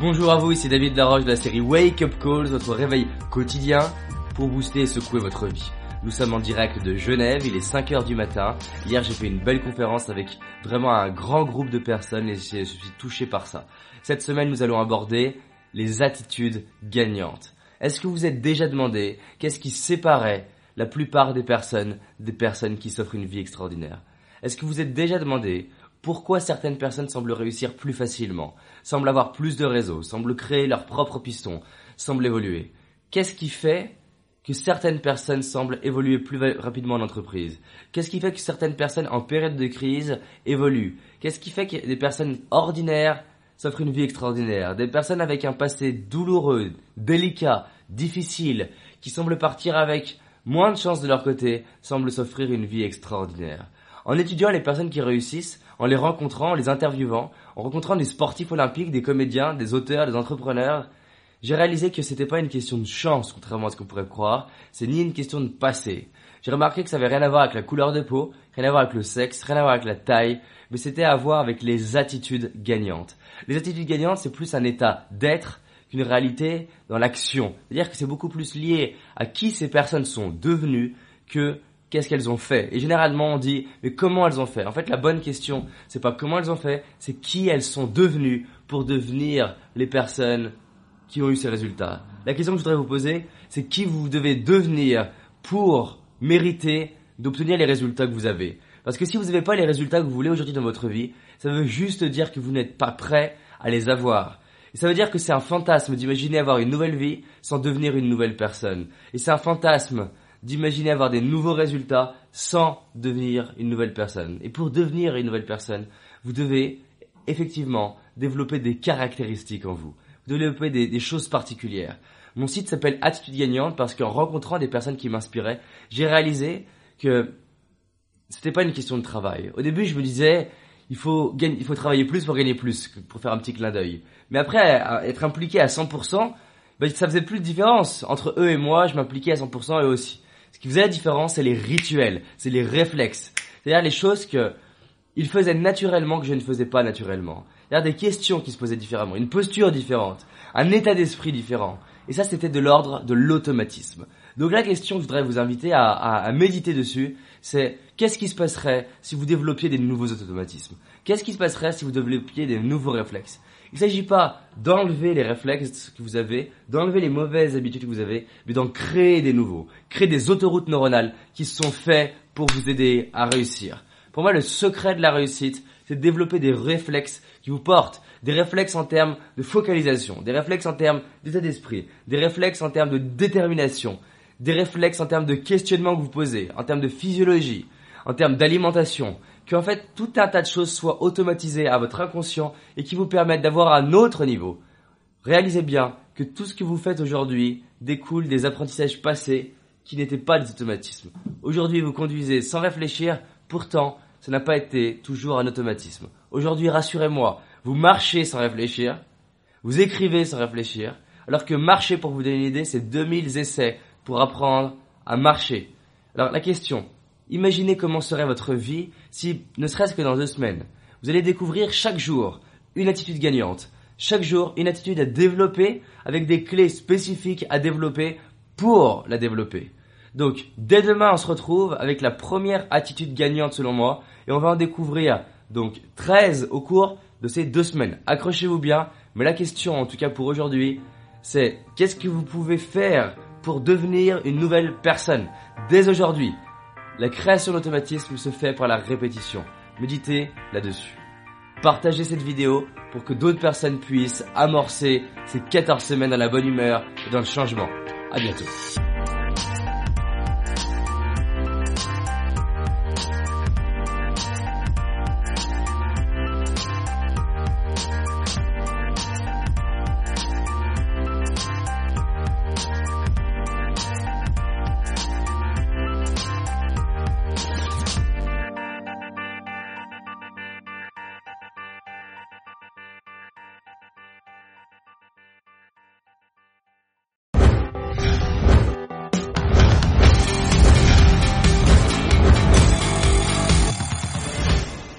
Bonjour à vous, ici David Laroche de la série Wake Up Calls, votre réveil quotidien pour booster et secouer votre vie. Nous sommes en direct de Genève, il est 5h du matin. Hier j'ai fait une belle conférence avec vraiment un grand groupe de personnes et je suis touché par ça. Cette semaine nous allons aborder les attitudes gagnantes. Est-ce que vous êtes déjà demandé qu'est-ce qui séparait la plupart des personnes des personnes qui s'offrent une vie extraordinaire? Est-ce que vous êtes déjà demandé pourquoi certaines personnes semblent réussir plus facilement, semblent avoir plus de réseaux, semblent créer leur propre piston, semblent évoluer. Qu'est-ce qui fait que certaines personnes semblent évoluer plus rapidement en entreprise? Qu'est-ce qui fait que certaines personnes en période de crise évoluent? Qu'est-ce qui fait que des personnes ordinaires s'offrent une vie extraordinaire? Des personnes avec un passé douloureux, délicat, difficile, qui semblent partir avec moins de chance de leur côté, semblent s'offrir une vie extraordinaire. En étudiant les personnes qui réussissent, en les rencontrant, en les interviewant, en rencontrant des sportifs olympiques, des comédiens, des auteurs, des entrepreneurs, j'ai réalisé que c'était pas une question de chance, contrairement à ce qu'on pourrait croire, c'est ni une question de passé. J'ai remarqué que ça avait rien à voir avec la couleur de peau, rien à voir avec le sexe, rien à voir avec la taille, mais c'était à voir avec les attitudes gagnantes. Les attitudes gagnantes, c'est plus un état d'être qu'une réalité dans l'action. C'est-à-dire que c'est beaucoup plus lié à qui ces personnes sont devenues que qu'est-ce qu'elles ont fait. Et généralement, on dit, mais comment elles ont fait? En fait, la bonne question, c'est pas comment elles ont fait, c'est qui elles sont devenues pour devenir les personnes qui ont eu ces résultats. La question que je voudrais vous poser, c'est qui vous devez devenir pour mériter d'obtenir les résultats que vous avez? Parce que si vous n'avez pas les résultats que vous voulez aujourd'hui dans votre vie, ça veut juste dire que vous n'êtes pas prêt à les avoir. Et ça veut dire que c'est un fantasme d'imaginer avoir une nouvelle vie sans devenir une nouvelle personne. Et c'est un fantasme d'imaginer avoir des nouveaux résultats sans devenir une nouvelle personne. Et pour devenir une nouvelle personne, vous devez effectivement développer des caractéristiques en vous, développer des, choses particulières. Mon site s'appelle Attitude Gagnante parce qu'en rencontrant des personnes qui m'inspiraient, j'ai réalisé que c'était pas une question de travail. Au début, je me disais, il faut, il faut travailler plus pour gagner plus, pour faire un petit clin d'œil. Mais après, être impliqué à 100%, ben, ça faisait plus de différence. Entre eux et moi, je m'impliquais à 100% eux aussi. Ce qui faisait la différence, c'est les rituels, c'est les réflexes. C'est-à-dire les choses que ils faisaient naturellement que je ne faisais pas naturellement. C'est-à-dire des questions qui se posaient différemment, une posture différente, un état d'esprit différent. Et ça, c'était de l'ordre de l'automatisme. Donc la question que je voudrais vous inviter à, méditer dessus, c'est qu'est-ce qui se passerait si vous développiez des nouveaux automatismes? Qu'est-ce qui se passerait si vous développiez des nouveaux réflexes? Il ne s'agit pas d'enlever les réflexes que vous avez, d'enlever les mauvaises habitudes que vous avez, mais d'en créer des nouveaux. Créer des autoroutes neuronales qui sont faites pour vous aider à réussir. Pour moi, le secret de la réussite, c'est de développer des réflexes qui vous portent. Des réflexes en termes de focalisation, des réflexes en termes d'état d'esprit, des réflexes en termes de détermination, des réflexes en termes de questionnement que vous posez, en termes de physiologie, en termes d'alimentation, qu'en fait tout un tas de choses soient automatisées à votre inconscient et qui vous permettent d'avoir un autre niveau. Réalisez bien que tout ce que vous faites aujourd'hui découle des apprentissages passés qui n'étaient pas des automatismes. Aujourd'hui, vous conduisez sans réfléchir, pourtant, ça n'a pas été toujours un automatisme. Aujourd'hui, rassurez-moi, vous marchez sans réfléchir, vous écrivez sans réfléchir, alors que marcher, pour vous donner une idée, c'est 2000 essais pour apprendre à marcher. Alors la question, Imaginez comment serait votre vie si, ne serait-ce que dans deux semaines, vous allez découvrir chaque jour une attitude gagnante, chaque jour une attitude à développer avec des clés spécifiques à développer pour la développer. Donc, dès demain, on se retrouve avec la première attitude gagnante selon moi et on va en découvrir donc 13 au cours de ces deux semaines. Accrochez-vous bien, mais la question en tout cas pour aujourd'hui, c'est qu'est-ce que vous pouvez faire pour devenir une nouvelle personne? Dès aujourd'hui la création d'automatisme se fait par la répétition. Méditez là-dessus. Partagez cette vidéo pour que d'autres personnes puissent amorcer ces 14 semaines dans la bonne humeur et dans le changement. À bientôt.